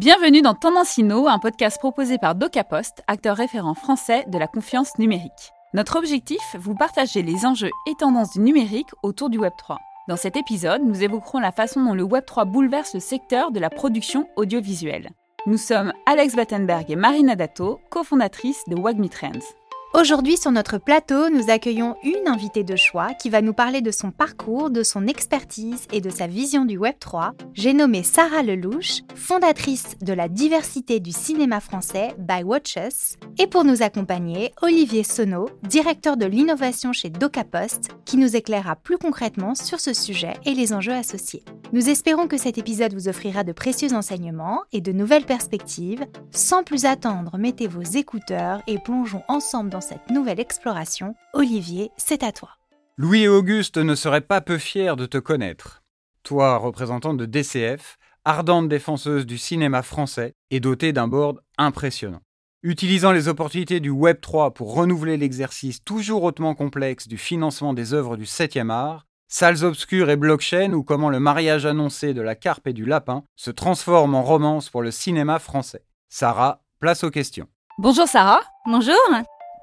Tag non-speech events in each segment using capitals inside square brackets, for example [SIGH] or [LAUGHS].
Bienvenue dans Tendancino, un podcast proposé par DocaPost, acteur référent français de la confiance numérique. Notre objectif, vous partager les enjeux et tendances du numérique autour du Web3. Dans cet épisode, nous évoquerons la façon dont le Web3 bouleverse le secteur de la production audiovisuelle. Nous sommes Alex Battenberg et Marina Dato, cofondatrices de Wagmi Trends. Aujourd'hui sur notre plateau, nous accueillons une invitée de choix qui va nous parler de son parcours, de son expertise et de sa vision du Web3. J'ai nommé Sarah Lelouch, fondatrice de la diversité du cinéma français by Watches. Et pour nous accompagner, Olivier Sono, directeur de l'innovation chez DocaPost, qui nous éclairera plus concrètement sur ce sujet et les enjeux associés. Nous espérons que cet épisode vous offrira de précieux enseignements et de nouvelles perspectives. Sans plus attendre, mettez vos écouteurs et plongeons ensemble dans cette nouvelle exploration. Olivier, c'est à toi. Louis et Auguste ne seraient pas peu fiers de te connaître. Toi, représentante de DCF, ardente défenseuse du cinéma français et dotée d'un board impressionnant. Utilisant les opportunités du Web 3 pour renouveler l'exercice toujours hautement complexe du financement des œuvres du 7e art, salles obscures et blockchain ou comment le mariage annoncé de la carpe et du lapin se transforme en romance pour le cinéma français. Sarah, place aux questions. Bonjour Sarah. Bonjour.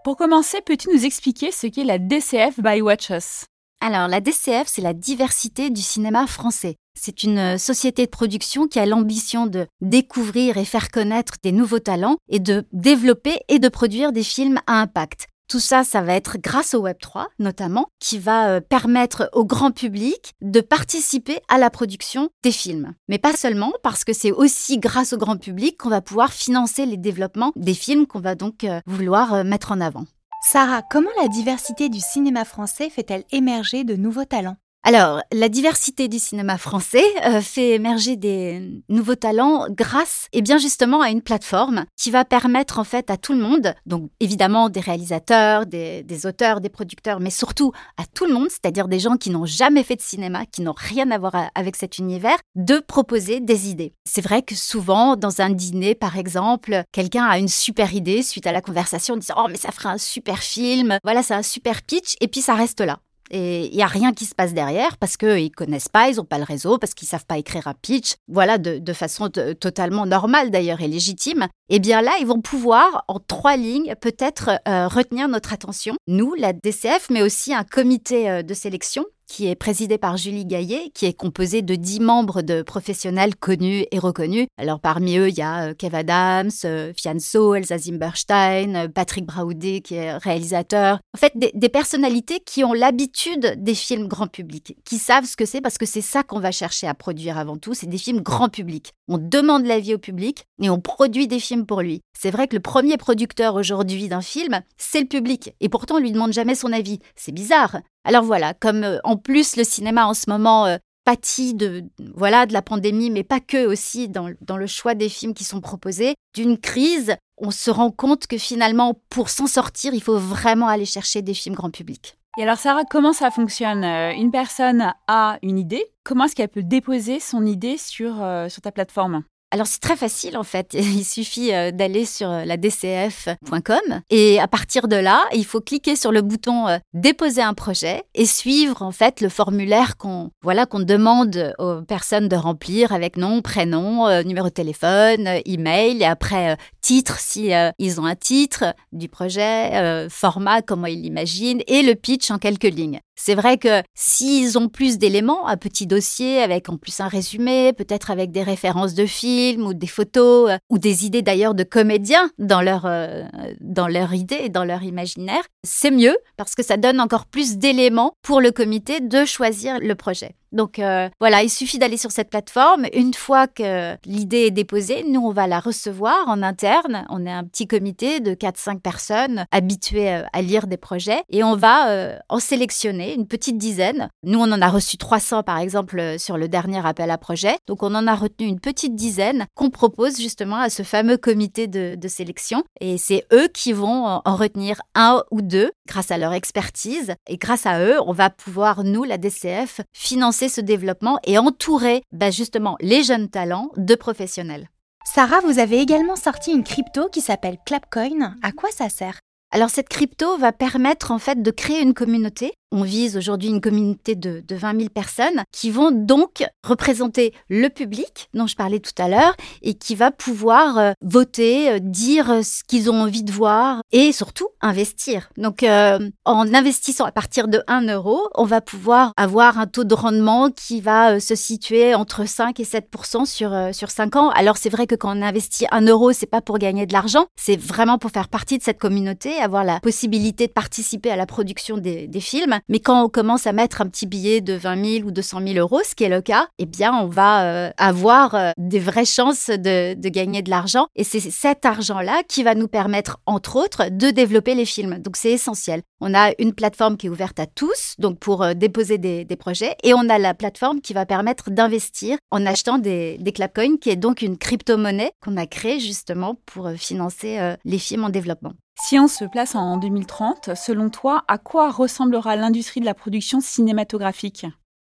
Pour commencer, peux-tu nous expliquer ce qu'est la DCF by Watches Alors, la DCF, c'est la diversité du cinéma français. C'est une euh, société de production qui a l'ambition de découvrir et faire connaître des nouveaux talents et de développer et de produire des films à impact. Tout ça, ça va être grâce au Web3 notamment, qui va euh, permettre au grand public de participer à la production des films. Mais pas seulement, parce que c'est aussi grâce au grand public qu'on va pouvoir financer les développements des films qu'on va donc euh, vouloir euh, mettre en avant. Sarah, comment la diversité du cinéma français fait-elle émerger de nouveaux talents? Alors, la diversité du cinéma français euh, fait émerger des nouveaux talents grâce, et bien justement, à une plateforme qui va permettre en fait à tout le monde, donc évidemment des réalisateurs, des, auteurs, des producteurs, mais surtout à tout le monde, c'est-à-dire des gens qui n'ont jamais fait de cinéma, qui n'ont rien à voir avec cet univers, de proposer des idées. C'est vrai que souvent, dans un dîner, par exemple, quelqu'un a une super idée suite à la conversation, disant oh mais ça ferait un super film, voilà c'est un super pitch, et puis ça reste là. Et il n'y a rien qui se passe derrière parce qu'ils ne connaissent pas, ils n'ont pas le réseau, parce qu'ils ne savent pas écrire un pitch. Voilà, de, façon totalement normale d'ailleurs et légitime. Eh bien là, ils vont pouvoir, en trois lignes, peut-être euh, retenir notre attention, nous, la DCF, mais aussi un comité euh, de sélection qui est présidé par Julie Gaillet, qui est composé de dix membres de professionnels connus et reconnus. Alors parmi eux, il y a euh, Kev Adams, euh, Fianso, Elsa Zimberstein, euh, Patrick Braoudet qui est réalisateur. En fait, des, personnalités qui ont l'habitude des films grand public, qui savent ce que c'est parce que c'est ça qu'on va chercher à produire avant tout, c'est des films grand public. On demande l'avis au public et on produit des films pour lui. C'est vrai que le premier producteur aujourd'hui d'un film, c'est le public. Et pourtant, on lui demande jamais son avis. C'est bizarre. Alors voilà, comme euh, en plus le cinéma en ce moment euh, pâtit de, voilà, de la pandémie, mais pas que aussi dans, dans le choix des films qui sont proposés, d'une crise, on se rend compte que finalement, pour s'en sortir, il faut vraiment aller chercher des films grand public. Et alors Sarah, comment ça fonctionne? Euh, Une personne a une idée, comment est-ce qu'elle peut déposer son idée sur, sur ta plateforme? Alors c'est très facile en fait, [LAUGHS] il suffit euh, d'aller sur euh, la dcf.com et à partir de là, il faut cliquer sur le bouton euh, déposer un projet et suivre en fait le formulaire qu'on voilà qu'on demande aux personnes de remplir avec nom, prénom, numéro de téléphone, email et après titre si ils ont un titre du projet, format comment ils l'imaginent et le pitch en quelques lignes. C'est vrai que s'ils ont plus d'éléments, un petit dossier avec en plus un résumé, peut-être avec des références de films ou des photos euh, ou des idées d'ailleurs de comédiens dans leur euh, dans idée et dans leur imaginaire, c'est mieux parce que ça donne encore plus d'éléments pour le comité de choisir le projet. Donc euh, voilà, il suffit d'aller sur cette plateforme. Une fois que l'idée est déposée, nous, on va la recevoir en interne. On est un petit comité de 4-5 personnes habituées euh, à lire des projets et on va euh, en sélectionner une petite dizaine. Nous, on en a reçu 300 par exemple sur le dernier appel à projet. Donc on en a retenu une petite dizaine qu'on propose justement à ce fameux comité de, de sélection. Et c'est eux qui vont en retenir un ou deux grâce à leur expertise. Et grâce à eux, on va pouvoir, nous, la DCF, financer ce développement et entourer bah, justement les jeunes talents de professionnels. Sarah, vous avez également sorti une crypto qui s'appelle Clapcoin. À quoi ça sert? Alors cette crypto va permettre en fait de créer une communauté On vise aujourd'hui une communauté de, de 20 000 personnes qui vont donc représenter le public dont je parlais tout à l'heure et qui va pouvoir euh, voter, euh, dire euh, ce qu'ils ont envie de voir et surtout investir. Donc en investissant à partir de 1 euro, on va pouvoir avoir un taux de rendement qui va se situer entre 5 et 7 sur, sur 5 ans. Alors c'est vrai que quand on investit 1 euro, c'est pas pour gagner de l'argent, c'est vraiment pour faire partie de cette communauté, avoir la possibilité de participer à la production des films. Mais quand on commence à mettre un petit billet de 20 000 ou 200 000 euros, ce qui est le cas, eh bien, on va euh, avoir euh, des vraies chances de, gagner de l'argent. Et c'est cet argent-là qui va nous permettre, entre autres, de développer les films. Donc, c'est essentiel. On a une plateforme qui est ouverte à tous, donc pour euh, déposer des, des, projets, et on a la plateforme qui va permettre d'investir en achetant des, des Clapcoins, qui est donc une crypto-monnaie qu'on a créée justement pour financer les films en développement. Si on se place en 2030, selon toi, à quoi ressemblera l'industrie de la production cinématographique?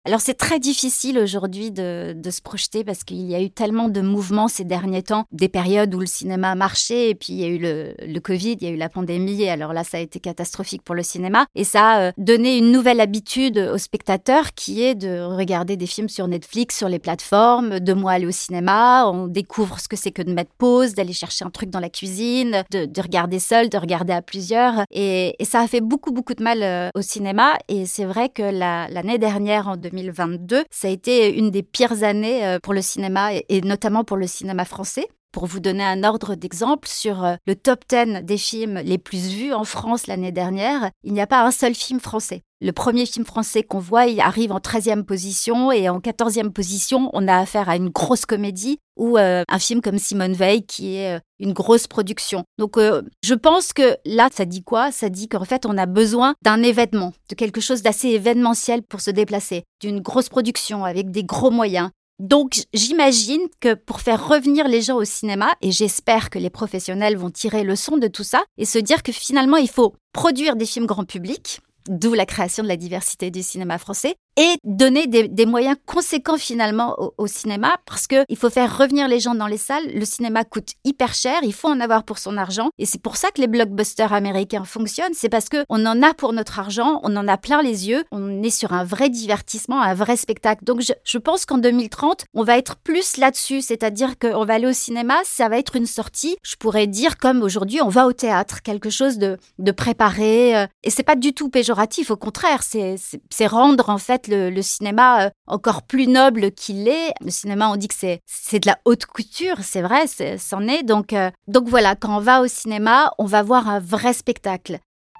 Alors c'est très difficile aujourd'hui de, de, se projeter parce qu'il y a eu tellement de mouvements ces derniers temps, des périodes où le cinéma marchait et puis il y a eu le, le Covid, il y a eu la pandémie et alors là ça a été catastrophique pour le cinéma. Et ça a euh, donné une nouvelle habitude aux spectateurs qui est de regarder des films sur Netflix, sur les plateformes, de moi aller au cinéma, on découvre ce que c'est que de mettre pause, d'aller chercher un truc dans la cuisine, de, de regarder seul, de regarder à plusieurs. Et, et, ça a fait beaucoup beaucoup de mal euh, au cinéma. Et c'est vrai que l'année dernière en 2020 2022. Ça a été une des pires années euh, pour le cinéma et notamment pour le cinéma français. Pour vous donner un ordre d'exemple, sur euh, le top 10 des films les plus vus en France l'année dernière, il n'y a pas un seul film français. Le premier film français qu'on voit, il arrive en 13e position et en 14e position, on a affaire à une grosse comédie ou euh, un film comme Simone Veil qui est euh, une grosse production. Donc je pense que là, ça dit quoi? Ça dit qu'en fait, on a besoin d'un événement, de quelque chose d'assez événementiel pour se déplacer, d'une grosse production avec des gros moyens, donc j'imagine que pour faire revenir les gens au cinéma, et j'espère que les professionnels vont tirer le son de tout ça, et se dire que finalement il faut produire des films grand public, d'où la création de la diversité du cinéma français, et donner des, moyens conséquents finalement au, cinéma parce que il faut faire revenir les gens dans les salles. Le cinéma coûte hyper cher, il faut en avoir pour son argent et c'est pour ça que les blockbusters américains fonctionnent. C'est parce que on en a pour notre argent, on en a plein les yeux, on est sur un vrai divertissement, un vrai spectacle. Donc je, je pense qu'en 2030, on va être plus là-dessus, c'est-à-dire qu'on va aller au cinéma, ça va être une sortie. Je pourrais dire comme aujourd'hui, on va au théâtre, quelque chose de, de préparé euh, et c'est pas du tout péjoratif. Au contraire, c'est rendre en fait le, cinéma euh, encore plus noble qu'il est. Le cinéma, on dit que c'est, c'est de la haute couture, c'est vrai, c'en est. Donc, euh, donc voilà, quand on va au cinéma, on va voir un vrai spectacle.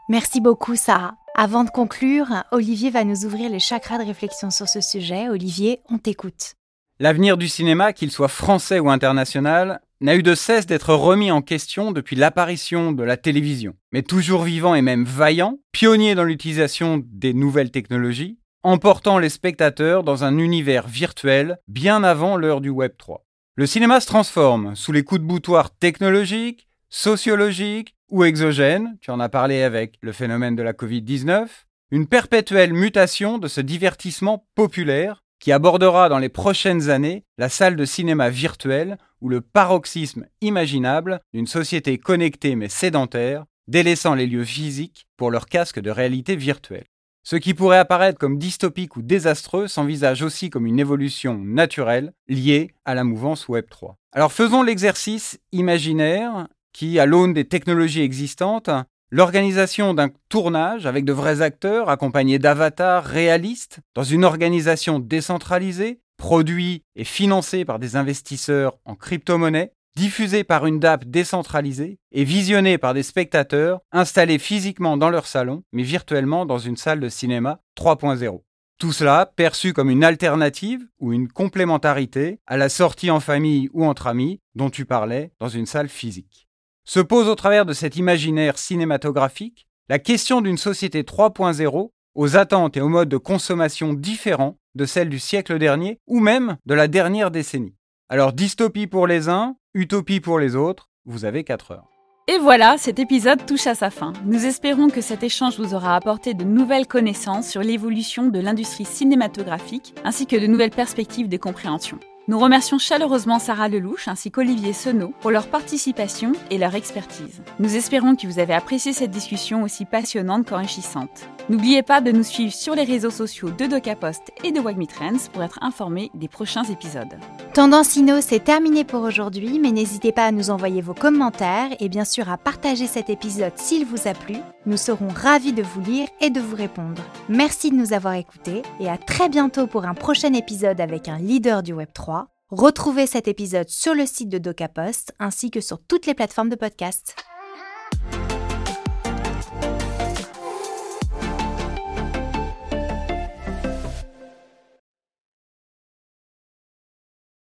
Merci beaucoup, Sarah. Avant de conclure, Olivier va nous ouvrir les chakras de réflexion sur ce sujet. Olivier, on t'écoute. L'avenir du cinéma, qu'il soit français ou international, n'a eu de cesse d'être remis en question depuis l'apparition de la télévision. Mais toujours vivant et même vaillant, pionnier dans l'utilisation des nouvelles technologies, emportant les spectateurs dans un univers virtuel bien avant l'heure du Web 3. Le cinéma se transforme sous les coups de boutoir technologiques, sociologiques ou exogènes, tu en as parlé avec le phénomène de la Covid-19, une perpétuelle mutation de ce divertissement populaire qui abordera dans les prochaines années la salle de cinéma virtuelle ou le paroxysme imaginable d'une société connectée mais sédentaire, délaissant les lieux physiques pour leur casque de réalité virtuelle. Ce qui pourrait apparaître comme dystopique ou désastreux s'envisage aussi comme une évolution naturelle liée à la mouvance Web 3. Alors faisons l'exercice imaginaire qui, à l'aune des technologies existantes, l'organisation d'un tournage avec de vrais acteurs accompagnés d'avatars réalistes dans une organisation décentralisée, produit et financé par des investisseurs en crypto-monnaie, diffusé par une DAP décentralisée et visionné par des spectateurs installés physiquement dans leur salon, mais virtuellement dans une salle de cinéma 3.0. Tout cela perçu comme une alternative ou une complémentarité à la sortie en famille ou entre amis dont tu parlais dans une salle physique. Se pose au travers de cet imaginaire cinématographique la question d'une société 3.0 aux attentes et aux modes de consommation différents de celles du siècle dernier ou même de la dernière décennie. Alors dystopie pour les uns, utopie pour les autres, vous avez 4 heures. Et voilà, cet épisode touche à sa fin. Nous espérons que cet échange vous aura apporté de nouvelles connaissances sur l'évolution de l'industrie cinématographique, ainsi que de nouvelles perspectives de compréhension. Nous remercions chaleureusement Sarah Lelouch ainsi qu'Olivier Senot pour leur participation et leur expertise. Nous espérons que vous avez apprécié cette discussion aussi passionnante qu'enrichissante. N'oubliez pas de nous suivre sur les réseaux sociaux de DocaPost et de Wagme Trends pour être informé des prochains épisodes. Tendance Inno, c'est terminé pour aujourd'hui, mais n'hésitez pas à nous envoyer vos commentaires et bien sûr à partager cet épisode s'il vous a plu. Nous serons ravis de vous lire et de vous répondre. Merci de nous avoir écoutés et à très bientôt pour un prochain épisode avec un leader du Web3. Retrouvez cet épisode sur le site de DocaPost ainsi que sur toutes les plateformes de podcast.